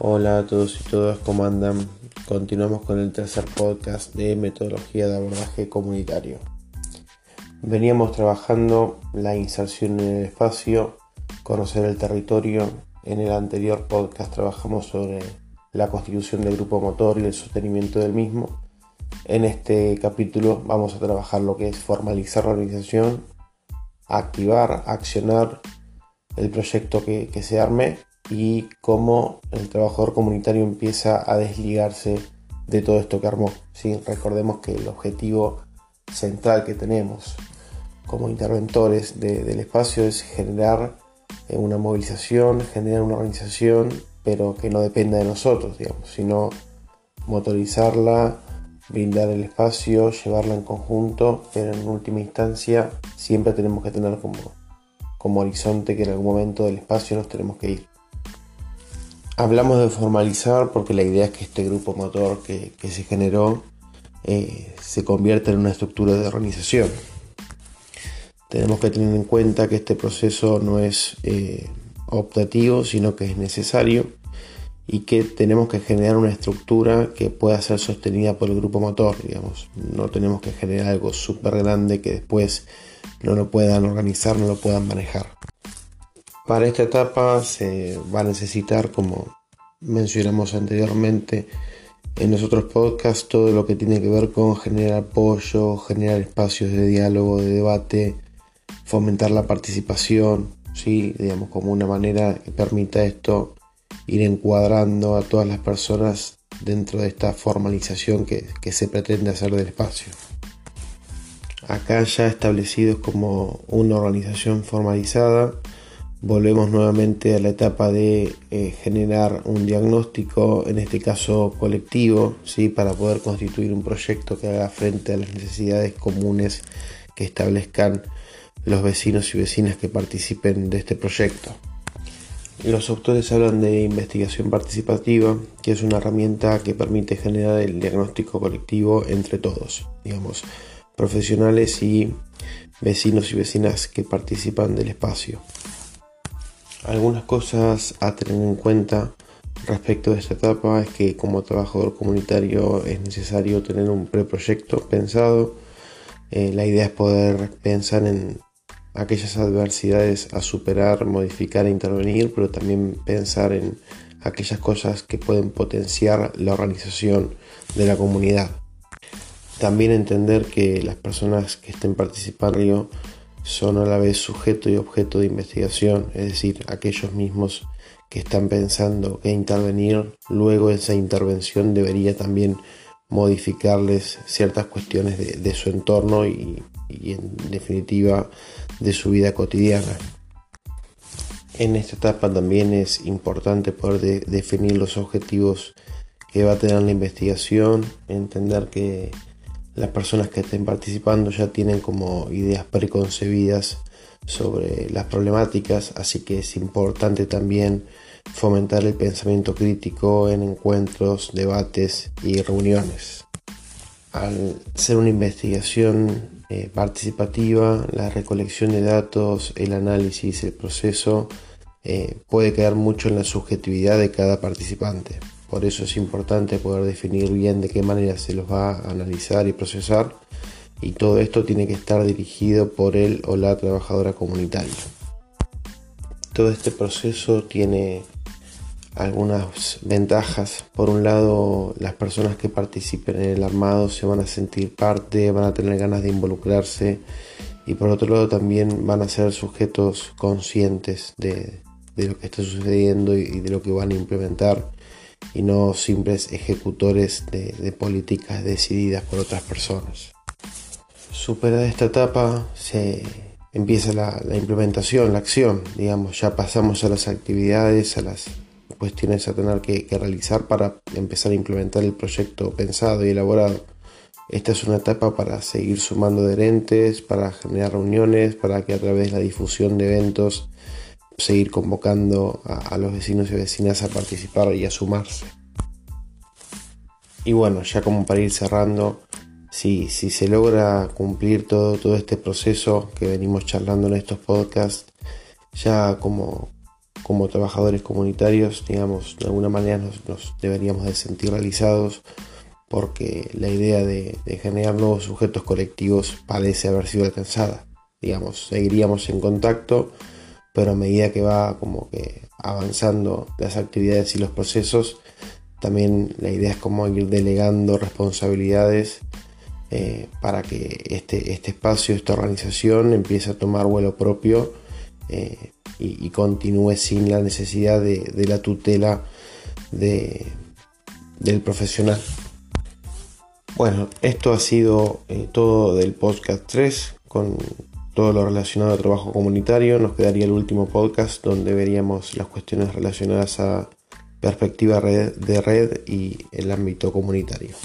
Hola a todos y todas, ¿cómo andan? Continuamos con el tercer podcast de metodología de abordaje comunitario. Veníamos trabajando la inserción en el espacio, conocer el territorio. En el anterior podcast trabajamos sobre la constitución del grupo motor y el sostenimiento del mismo. En este capítulo vamos a trabajar lo que es formalizar la organización, activar, accionar el proyecto que, se arme y cómo el trabajador comunitario empieza a desligarse de todo esto que armó. ¿sí? Recordemos que el objetivo central que tenemos como interventores del espacio es generar eh, una movilización, generar una organización, pero que no dependa de nosotros, digamos, sino motorizarla, brindar el espacio, llevarla en conjunto, pero en última instancia siempre tenemos que tener como, como horizonte que en algún momento del espacio nos tenemos que ir. Hablamos de formalizar porque la idea es que este grupo motor que, se generó eh, se convierta en una estructura de organización. Tenemos que tener en cuenta que este proceso no es eh, optativo, sino que es necesario y que tenemos que generar una estructura que pueda ser sostenida por el grupo motor, digamos. No tenemos que generar algo súper grande que después no lo puedan organizar, no lo puedan manejar. Para esta etapa se va a necesitar, como mencionamos anteriormente en los otros podcasts, todo lo que tiene que ver con generar apoyo, generar espacios de diálogo, de debate, fomentar la participación, ¿sí? digamos, como una manera que permita esto ir encuadrando a todas las personas dentro de esta formalización que, que se pretende hacer del espacio. Acá ya establecidos como una organización formalizada, volvemos nuevamente a la etapa de eh, generar un diagnóstico, en este caso colectivo, ¿sí? para poder constituir un proyecto que haga frente a las necesidades comunes que establezcan los vecinos y vecinas que participen de este proyecto. Los autores hablan de investigación participativa, que es una herramienta que permite generar el diagnóstico colectivo entre todos, digamos, profesionales y vecinos y vecinas que participan del espacio. Algunas cosas a tener en cuenta respecto de esta etapa es que como trabajador comunitario es necesario tener un preproyecto pensado. Eh, la idea es poder pensar en aquellas adversidades a superar, modificar e intervenir, pero también pensar en aquellas cosas que pueden potenciar la organización de la comunidad. También entender que las personas que estén participando son a la vez sujeto y objeto de investigación, es decir, aquellos mismos que están pensando que intervenir, luego esa intervención debería también modificarles ciertas cuestiones de, su entorno y, en definitiva de su vida cotidiana. En esta etapa también es importante poder definir los objetivos que va a tener la investigación, entender que las personas que estén participando ya tienen como ideas preconcebidas sobre las problemáticas, así que es importante también fomentar el pensamiento crítico en encuentros, debates y reuniones. Al ser una investigación eh, participativa, la recolección de datos, el análisis, el proceso eh, puede quedar mucho en la subjetividad de cada participante. Por eso es importante poder definir bien de qué manera se los va a analizar y procesar y todo esto tiene que estar dirigido por él o la trabajadora comunitaria. Todo este proceso tiene algunas ventajas. Por un lado, las personas que participen en el armado se van a sentir parte, van a tener ganas de involucrarse y por otro lado también van a ser sujetos conscientes de, lo que está sucediendo y de lo que van a implementar y no simples ejecutores de, políticas decididas por otras personas. Superada esta etapa se empieza la, implementación, la acción, digamos, ya pasamos a las actividades, a las cuestiones a tener que, realizar para empezar a implementar el proyecto pensado y elaborado. Esta es una etapa para seguir sumando adherentes, para generar reuniones, para que a través de la difusión de eventos seguir convocando a, los vecinos y vecinas a participar y a sumarse. Y bueno, ya como para ir cerrando, si, si se logra cumplir todo, todo este proceso que venimos charlando en estos podcasts, ya como, como trabajadores comunitarios, digamos, de alguna manera nos, deberíamos de sentir realizados porque la idea de, generar nuevos sujetos colectivos parece haber sido alcanzada. Digamos, seguiríamos en contacto, pero a medida que va como que avanzando las actividades y los procesos, también la idea es como ir delegando responsabilidades eh, para que este, este espacio, esta organización empiece a tomar vuelo propio eh, y, continúe sin la necesidad de, la tutela del profesional. Bueno, esto ha sido eh, todo del podcast 3 con todo lo relacionado a trabajo comunitario. Nos quedaría el último podcast donde veríamos las cuestiones relacionadas a perspectiva de red y el ámbito comunitario.